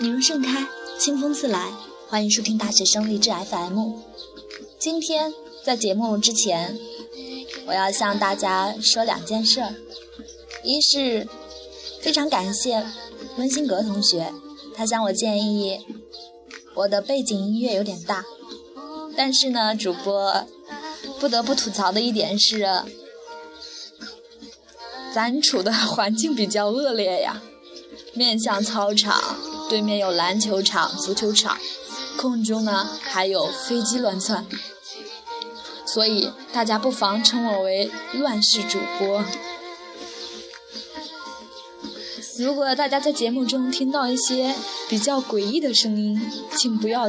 你若盛开，清风自来。欢迎收听大学生励志 FM。今天在节目之前，我要向大家说两件事儿。一是非常感谢温馨阁同学，他向我建议我的背景音乐有点大，但是呢，主播不得不吐槽的一点是，咱处的环境比较恶劣呀，面向操场。对面有篮球场、足球场，空中呢还有飞机乱窜，所以大家不妨称我为乱世主播。如果大家在节目中听到一些比较诡异的声音，请不要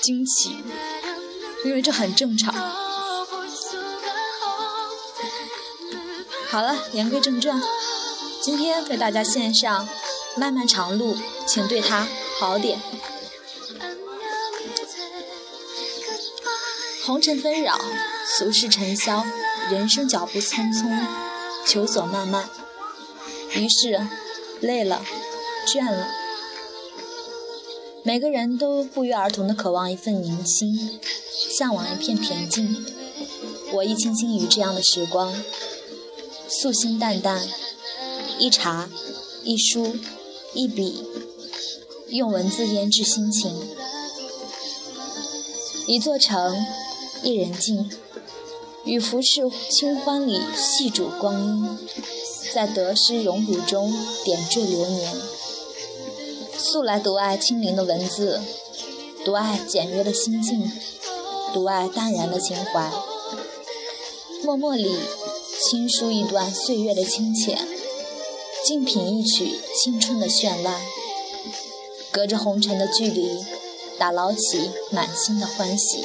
惊奇，因为这很正常。好了，言归正传，今天为大家献上。漫漫长路，请对他好点。红尘纷扰，俗世尘嚣，人生脚步匆匆，求索漫漫。于是，累了，倦了。每个人都不约而同的渴望一份宁静，向往一片恬静。我亦倾心于这样的时光，素心淡淡，一茶，一书。一笔，用文字腌制心情。一座城，一人静，与浮世清欢里细煮光阴，在得失荣辱中点缀流年。素来独爱清灵的文字，独爱简约的心境，独爱淡然的情怀。默默里倾书一段岁月的清浅。静品一曲青春的绚烂，隔着红尘的距离，打捞起满心的欢喜，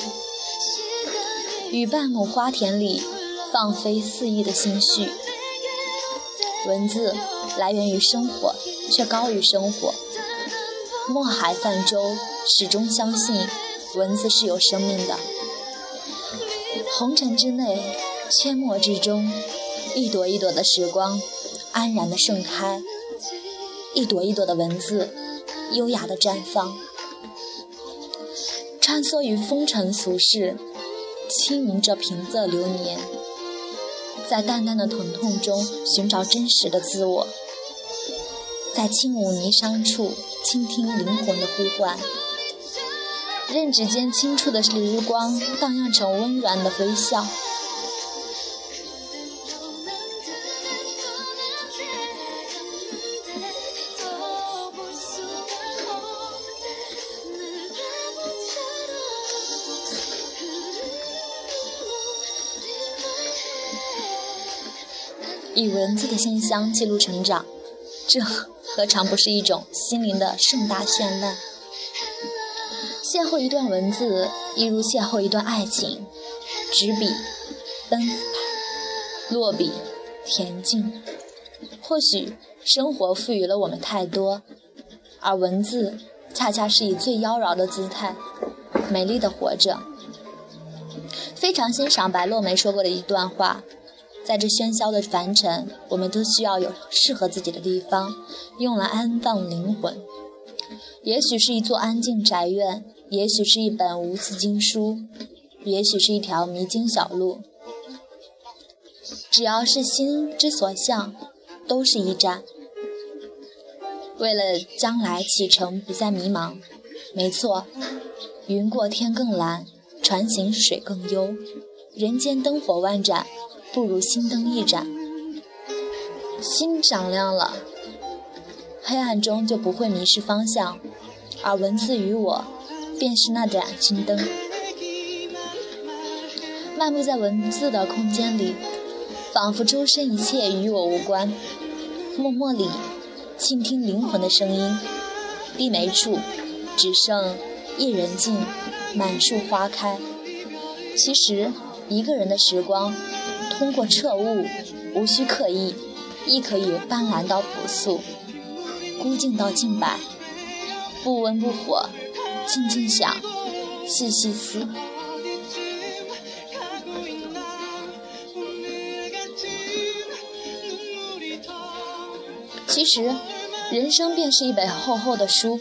与半亩花田里放飞肆意的心绪。文字来源于生活，却高于生活。墨海泛舟，始终相信文字是有生命的。红尘之内，阡陌之中，一朵一朵的时光。安然的盛开，一朵一朵的文字，优雅的绽放，穿梭于风尘俗世，轻吟着平仄流年，在淡淡的疼痛中寻找真实的自我，在轻舞霓裳处倾听灵魂的呼唤，任指尖轻触的时光荡漾成温软的微笑。以文字的馨香记录成长，这何尝不是一种心灵的盛大绚烂？邂逅一段文字，一如邂逅一段爱情。执笔，奔跑；落笔，恬静。或许生活赋予了我们太多，而文字恰恰是以最妖娆的姿态，美丽的活着。非常欣赏白落梅说过的一段话。在这喧嚣的凡尘，我们都需要有适合自己的地方，用来安放灵魂。也许是一座安静宅院，也许是一本无字经书，也许是一条迷津小路。只要是心之所向，都是一站。为了将来启程不再迷茫，没错，云过天更蓝，船行水更悠，人间灯火万盏。不如心灯一盏，心掌亮了，黑暗中就不会迷失方向，而文字与我，便是那盏心灯。漫步在文字的空间里，仿佛周身一切与我无关。默默里，倾听灵魂的声音。低眉处，只剩一人静，满树花开。其实，一个人的时光。通过彻悟，无需刻意，亦可以斑斓到朴素，孤静到静摆，不温不火，静静想，细细思。其实，人生便是一本厚厚的书，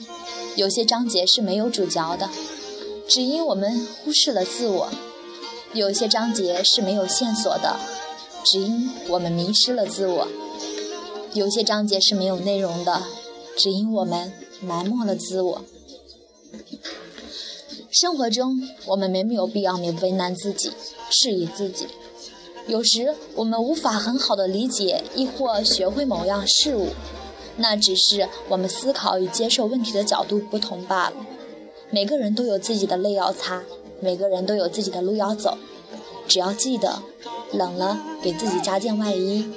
有些章节是没有主角的，只因我们忽视了自我；有些章节是没有线索的，只因我们迷失了自我；有些章节是没有内容的，只因我们埋没了自我。生活中，我们没有必要为难自己，质疑自己。有时，我们无法很好的理解，亦或学会某样事物，那只是我们思考与接受问题的角度不同罢了。每个人都有自己的泪要擦，每个人都有自己的路要走。只要记得，冷了给自己加件外衣，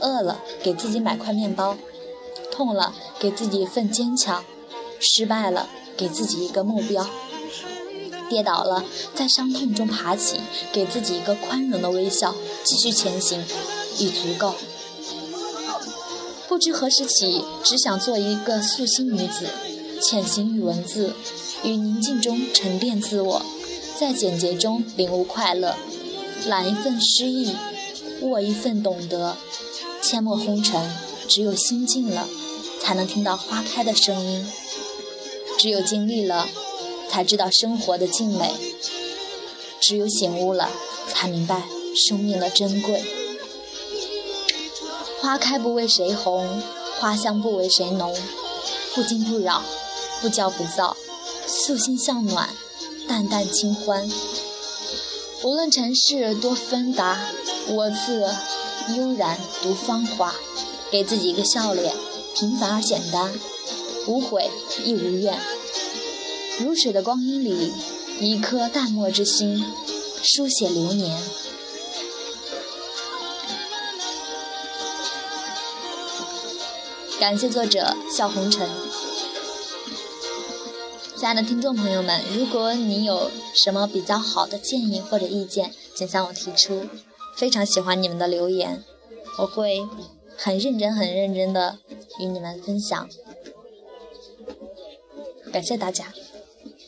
饿了给自己买块面包，痛了给自己一份坚强，失败了给自己一个目标。跌倒了，在伤痛中爬起，给自己一个宽容的微笑，继续前行，已足够。不知何时起，只想做一个素心女子，潜行于文字，于宁静中沉淀自我，在简洁中领悟快乐，揽一份诗意，握一份懂得。阡陌红尘，只有心静了，才能听到花开的声音；只有经历了。才知道生活的静美，只有醒悟了，才明白生命的珍贵。花开不为谁红，花香不为谁浓，不惊不扰，不骄不躁，素心向暖，淡淡清欢。无论尘世多纷杂，我自悠然独芳华。给自己一个笑脸，平凡而简单，无悔亦无怨。如水的光阴里，一颗淡漠之心，书写流年。感谢作者笑红尘。亲爱的听众朋友们，如果你有什么比较好的建议或者意见，请向我提出。非常喜欢你们的留言，我会很认真、很认真的与你们分享。感谢大家。